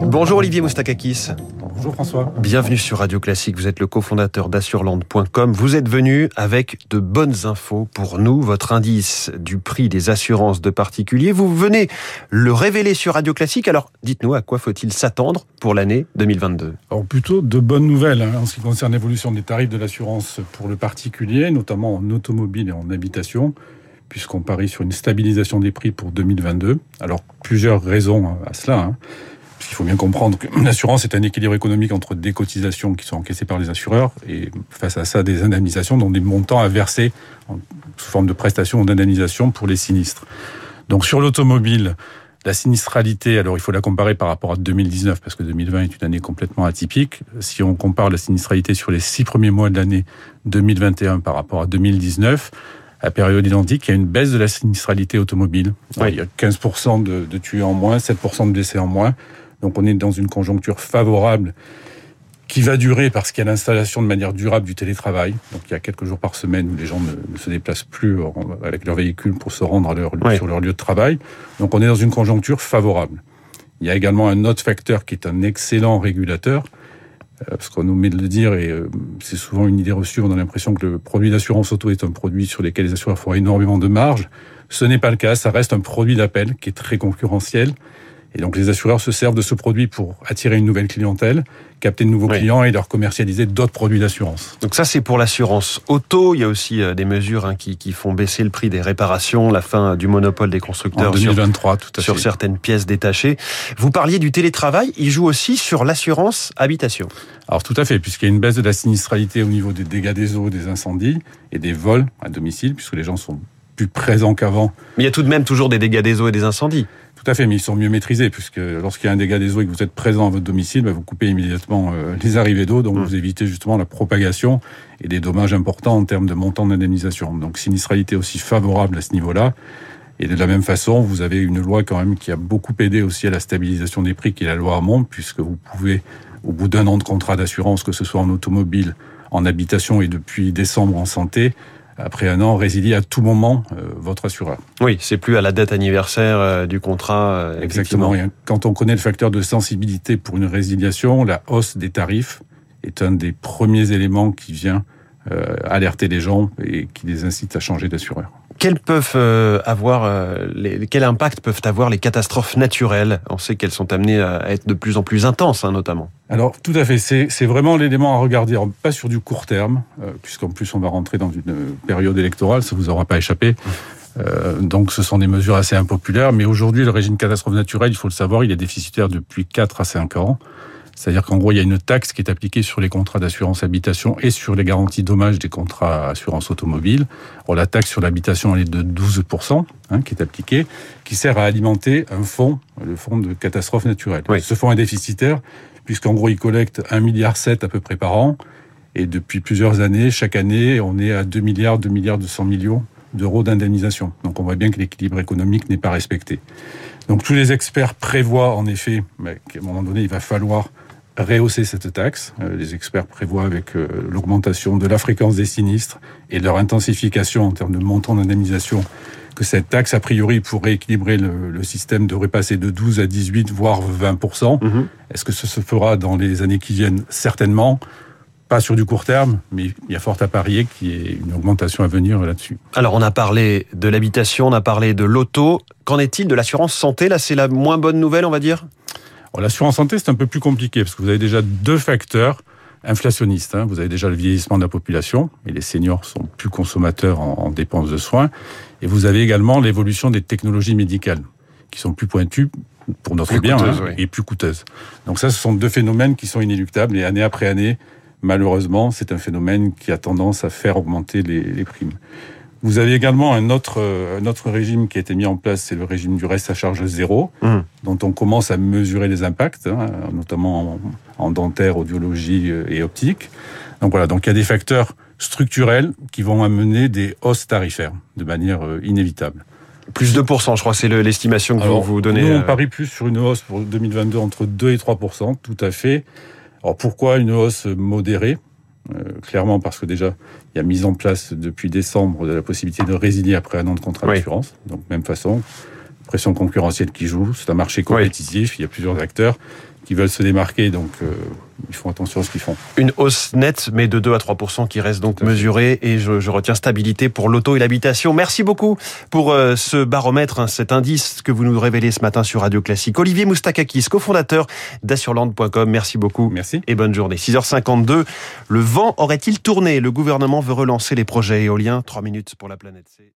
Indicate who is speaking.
Speaker 1: Bonjour Olivier Moustakakis.
Speaker 2: Bonjour François.
Speaker 1: Bienvenue sur Radio Classique. Vous êtes le cofondateur d'assureland.com. Vous êtes venu avec de bonnes infos pour nous. Votre indice du prix des assurances de particuliers. Vous venez le révéler sur Radio Classique. Alors, dites-nous à quoi faut-il s'attendre pour l'année 2022
Speaker 2: Alors plutôt de bonnes nouvelles hein, en ce qui concerne l'évolution des tarifs de l'assurance pour le particulier, notamment en automobile et en habitation puisqu'on parie sur une stabilisation des prix pour 2022. Alors, plusieurs raisons à cela. Hein. Il faut bien comprendre que l'assurance est un équilibre économique entre des cotisations qui sont encaissées par les assureurs et face à ça des indemnisations dont des montants à verser sous forme de prestations ou d'indemnisation pour les sinistres. Donc sur l'automobile, la sinistralité, alors il faut la comparer par rapport à 2019 parce que 2020 est une année complètement atypique. Si on compare la sinistralité sur les six premiers mois de l'année 2021 par rapport à 2019, à période identique, il y a une baisse de la sinistralité automobile. Il y a 15% de, de, tués en moins, 7% de blessés en moins. Donc on est dans une conjoncture favorable qui va durer parce qu'il y a l'installation de manière durable du télétravail. Donc il y a quelques jours par semaine où les gens ne, se déplacent plus avec leur véhicule pour se rendre à leur, sur leur lieu de travail. Donc on est dans une conjoncture favorable. Il y a également un autre facteur qui est un excellent régulateur, parce qu'on nous met de le dire, et euh, c'est souvent une idée reçue, on a l'impression que le produit d'assurance auto est un produit sur lequel les assureurs font énormément de marge. Ce n'est pas le cas, ça reste un produit d'appel qui est très concurrentiel. Et donc les assureurs se servent de ce produit pour attirer une nouvelle clientèle, capter de nouveaux clients et leur commercialiser d'autres produits d'assurance.
Speaker 1: Donc ça c'est pour l'assurance auto. Il y a aussi euh, des mesures hein, qui, qui, font baisser le prix des réparations, la fin du monopole des constructeurs
Speaker 2: en 2023,
Speaker 1: sur,
Speaker 2: tout à
Speaker 1: sur certaines pièces détachées. Vous parliez du télétravail, il joue aussi sur l'assurance habitation.
Speaker 2: Alors tout à fait, puisqu'il y a une baisse de la sinistralité au niveau des dégâts des eaux, des incendies et des vols à domicile, puisque les gens sont plus présents qu'avant.
Speaker 1: Mais il y a tout de même toujours des dégâts des eaux et des incendies.
Speaker 2: Tout à fait, mais ils sont mieux maîtrisés, puisque lorsqu'il y a un dégât des eaux et que vous êtes présent à votre domicile, bah, vous coupez immédiatement euh, les arrivées d'eau, donc mmh. vous évitez justement la propagation et des dommages importants en termes de montant d'indemnisation. Donc sinistralité aussi favorable à ce niveau-là. Et de la même façon, vous avez une loi quand même qui a beaucoup aidé aussi à la stabilisation des prix, qui est la loi Hamon, puisque vous pouvez, au bout d'un an de contrat d'assurance, que ce soit en automobile, en habitation et depuis décembre en santé, après un an, résilier à tout moment euh, votre assureur.
Speaker 1: Oui, c'est plus à la date anniversaire euh, du contrat.
Speaker 2: Euh, Exactement. Quand on connaît le facteur de sensibilité pour une résiliation, la hausse des tarifs est un des premiers éléments qui vient alerter les gens et qui les incite à changer d'assureur.
Speaker 1: Quels peuvent euh, avoir euh, quel impact peuvent avoir les catastrophes naturelles? On sait qu'elles sont amenées à être de plus en plus intenses, hein, notamment.
Speaker 2: Alors tout à fait, c'est vraiment l'élément à regarder, pas sur du court terme, euh, puisqu'en plus on va rentrer dans une période électorale, ça vous aura pas échappé. Donc ce sont des mesures assez impopulaires, mais aujourd'hui le régime catastrophe naturelle, il faut le savoir, il est déficitaire depuis 4 à 5 ans. C'est-à-dire qu'en gros, il y a une taxe qui est appliquée sur les contrats d'assurance habitation et sur les garanties dommages des contrats assurance automobile. Alors, la taxe sur l'habitation, elle est de 12%, hein, qui est appliquée, qui sert à alimenter un fonds, le fonds de catastrophe naturelle. Ce fonds est déficitaire, puisqu'en gros, il collecte 1,7 milliard à peu près par an. Et depuis plusieurs années, chaque année, on est à 2 milliards, 2 milliards 200 millions d'euros d'indemnisation. Donc on voit bien que l'équilibre économique n'est pas respecté. Donc tous les experts prévoient en effet qu'à un moment donné, il va falloir rehausser cette taxe. Euh, les experts prévoient avec euh, l'augmentation de la fréquence des sinistres et de leur intensification en termes de montant d'indemnisation que cette taxe, a priori, pourrait équilibrer le, le, système, devrait passer de 12 à 18, voire 20 mm-hmm. Est-ce que ce se fera dans les années qui viennent? Certainement. Pas sur du court terme, mais il y a fort à parier qu'il y ait une augmentation à venir là-dessus.
Speaker 1: Alors, on a parlé de l'habitation, on a parlé de l'auto. Qu'en est-il de l'assurance santé? Là, c'est la moins bonne nouvelle, on va dire?
Speaker 2: L'assurance santé, c'est un peu plus compliqué parce que vous avez déjà deux facteurs inflationnistes. Hein. Vous avez déjà le vieillissement de la population, et les seniors sont plus consommateurs en, dépenses de soins. Et vous avez également l'évolution des technologies médicales, qui sont plus pointues pour notre bien hein, et plus coûteuses. Donc ça, ce sont deux phénomènes qui sont inéluctables, et année après année, malheureusement, c'est un phénomène qui a tendance à faire augmenter les, les primes. Vous avez également un autre, euh, un autre régime qui a été mis en place, c'est le régime du reste à charge zéro, mmh. dont on commence à mesurer les impacts, hein, notamment en, dentaire, audiologie euh, et optique. Donc voilà, donc il y a des facteurs structurels qui vont amener des hausses tarifaires de manière euh, inévitable.
Speaker 1: Plus de 2%, je crois, c'est l'estimation que vous vous donnez.
Speaker 2: Nous, on parie plus sur une hausse pour 2022 entre 2 et 3%, tout à fait. Alors pourquoi une hausse modérée? Euh, clairement parce que déjà, il y a mise en place depuis décembre de la possibilité de résilier après un an de contrat d'assurance. Donc même façon, pression concurrentielle qui joue. C'est un marché compétitif. Il y a plusieurs acteurs qui veulent se démarquer, donc euh, ils font attention à ce qu'ils font.
Speaker 1: Une hausse nette, mais de 2 à 3% qui reste donc mesurée, et je, je, retiens stabilité pour l'auto et l'habitation. Merci beaucoup pour euh, ce baromètre, hein, cet indice que vous nous révélez ce matin sur Radio Classique. Olivier Moustakakis, cofondateur d'assurland.com, merci beaucoup.
Speaker 2: Merci.
Speaker 1: Et bonne journée. 6h52, le vent aurait-il tourné? Le gouvernement veut relancer les projets éoliens. 3 minutes pour la planète C.